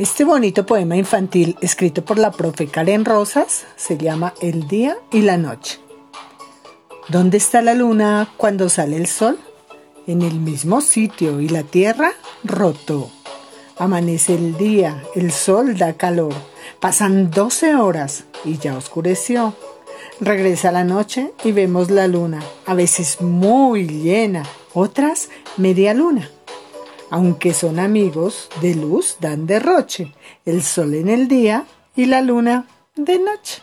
Este bonito poema infantil escrito por la profe Karen Rosas se llama El día y la noche. ¿Dónde está la luna cuando sale el sol? En el mismo sitio y la tierra rotó. Amanece el día, el sol da calor. Pasan 12 horas y ya oscureció. Regresa la noche y vemos la luna, a veces muy llena, otras media luna aunque son amigos, de luz dan derroche, el sol en el día y la luna de noche.